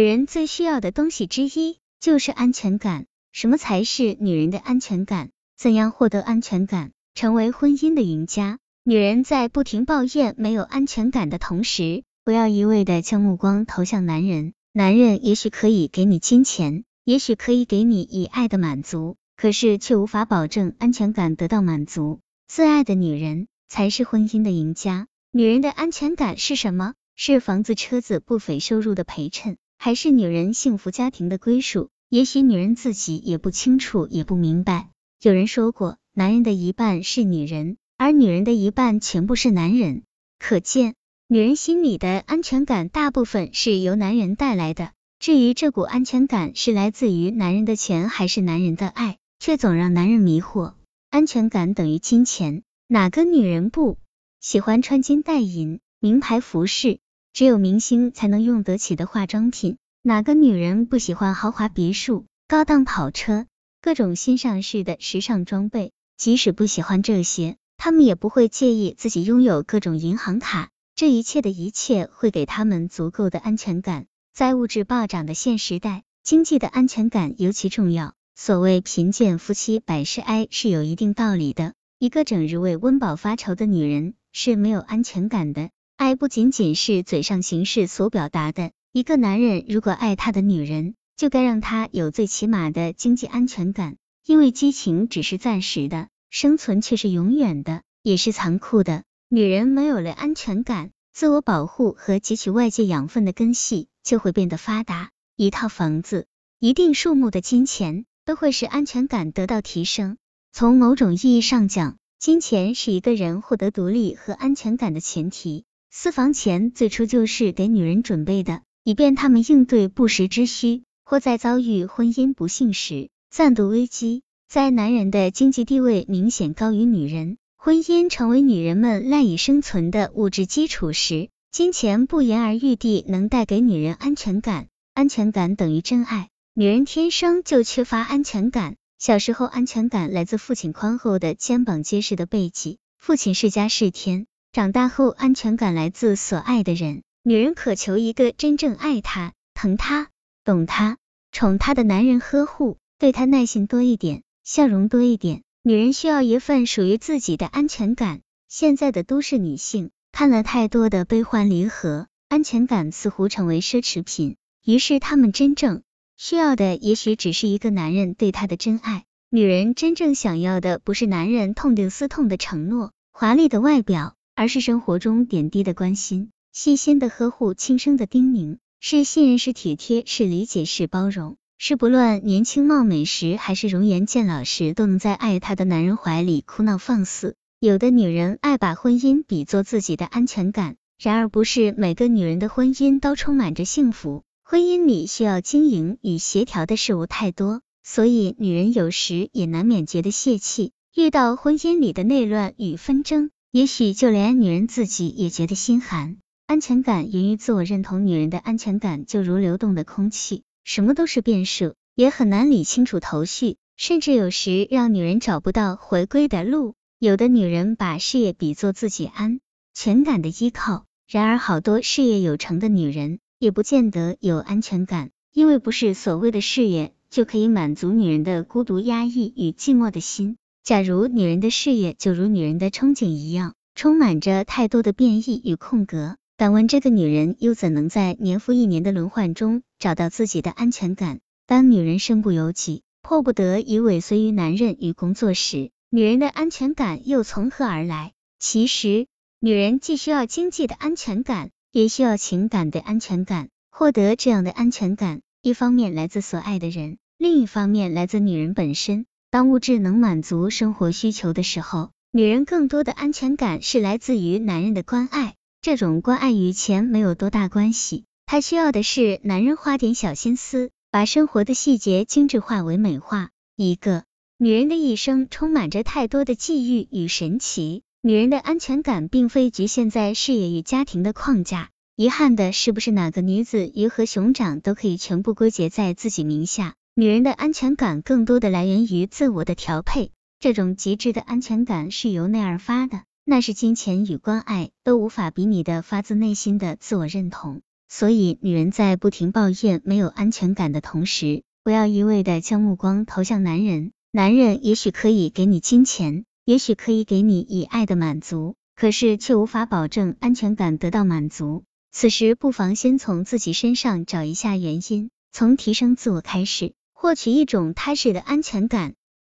女人最需要的东西之一就是安全感。什么才是女人的安全感？怎样获得安全感，成为婚姻的赢家？女人在不停抱怨没有安全感的同时，不要一味的将目光投向男人。男人也许可以给你金钱，也许可以给你以爱的满足，可是却无法保证安全感得到满足。自爱的女人才是婚姻的赢家。女人的安全感是什么？是房子、车子、不菲收入的陪衬，还是女人幸福家庭的归属？也许女人自己也不清楚，也不明白。有人说过，男人的一半是女人，而女人的一半全部是男人。可见，女人心里的安全感大部分是由男人带来的。至于这股安全感是来自于男人的钱还是男人的爱，却总让男人迷惑。安全感等于金钱，哪个女人不喜欢穿金戴银、名牌服饰？只有明星才能用得起的化妆品。哪个女人不喜欢豪华别墅、高档跑车、各种新上市的时尚装备？即使不喜欢这些，他们也不会介意自己拥有各种银行卡。这一切的一切会给他们足够的安全感。在物质暴涨的现时代，经济的安全感尤其重要。所谓贫贱夫妻百事哀是有一定道理的。一个整日为温饱发愁的女人是没有安全感的。爱不仅仅是嘴上形式所表达的。一个男人如果爱他的女人，就该让他有最起码的经济安全感，因为激情只是暂时的，生存却是永远的，也是残酷的。女人没有了安全感，自我保护和汲取外界养分的根系就会变得发达。一套房子、一定数目的金钱，都会使安全感得到提升。从某种意义上讲，金钱是一个人获得独立和安全感的前提。私房钱最初就是给女人准备的。以便他们应对不时之需，或在遭遇婚姻不幸时暂度危机。在男人的经济地位明显高于女人，婚姻成为女人们赖以生存的物质基础时，金钱不言而喻地能带给女人安全感。安全感等于真爱。女人天生就缺乏安全感，小时候安全感来自父亲宽厚的肩膀、结实的背脊，父亲是家是天；长大后，安全感来自所爱的人。女人渴求一个真正爱她、疼她、懂她、宠她的男人呵护，对她耐心多一点，笑容多一点。女人需要一份属于自己的安全感。现在的都市女性看了太多的悲欢离合，安全感似乎成为奢侈品，于是她们真正需要的也许只是一个男人对她的真爱。女人真正想要的不是男人痛定思痛的承诺、华丽的外表，而是生活中点滴的关心。细心的呵护，轻声的叮咛，是信任，是体贴，是理解，是包容，是不论年轻貌美时还是容颜渐老时，都能在爱她的男人怀里哭闹放肆。有的女人爱把婚姻比作自己的安全感，然而不是每个女人的婚姻都充满着幸福。婚姻里需要经营与协调的事物太多，所以女人有时也难免觉得泄气。遇到婚姻里的内乱与纷争，也许就连女人自己也觉得心寒。安全感源于自我认同，女人的安全感就如流动的空气，什么都是变数，也很难理清楚头绪，甚至有时让女人找不到回归的路。有的女人把事业比作自己安全感的依靠，然而好多事业有成的女人也不见得有安全感，因为不是所谓的事业就可以满足女人的孤独、压抑与寂寞的心。假如女人的事业就如女人的憧憬一样，充满着太多的变异与空格。敢问这个女人又怎能在年复一年的轮换中找到自己的安全感？当女人身不由己，迫不得已尾随于男人与工作时，女人的安全感又从何而来？其实，女人既需要经济的安全感，也需要情感的安全感。获得这样的安全感，一方面来自所爱的人，另一方面来自女人本身。当物质能满足生活需求的时候，女人更多的安全感是来自于男人的关爱。这种关爱与钱没有多大关系，她需要的是男人花点小心思，把生活的细节精致化为美化。一个女人的一生充满着太多的际遇与神奇，女人的安全感并非局限在事业与家庭的框架。遗憾的是，不是哪个女子鱼和熊掌都可以全部归结在自己名下。女人的安全感更多的来源于自我的调配，这种极致的安全感是由内而发的。那是金钱与关爱都无法比拟的发自内心的自我认同。所以，女人在不停抱怨没有安全感的同时，不要一味的将目光投向男人。男人也许可以给你金钱，也许可以给你以爱的满足，可是却无法保证安全感得到满足。此时，不妨先从自己身上找一下原因，从提升自我开始，获取一种踏实的安全感。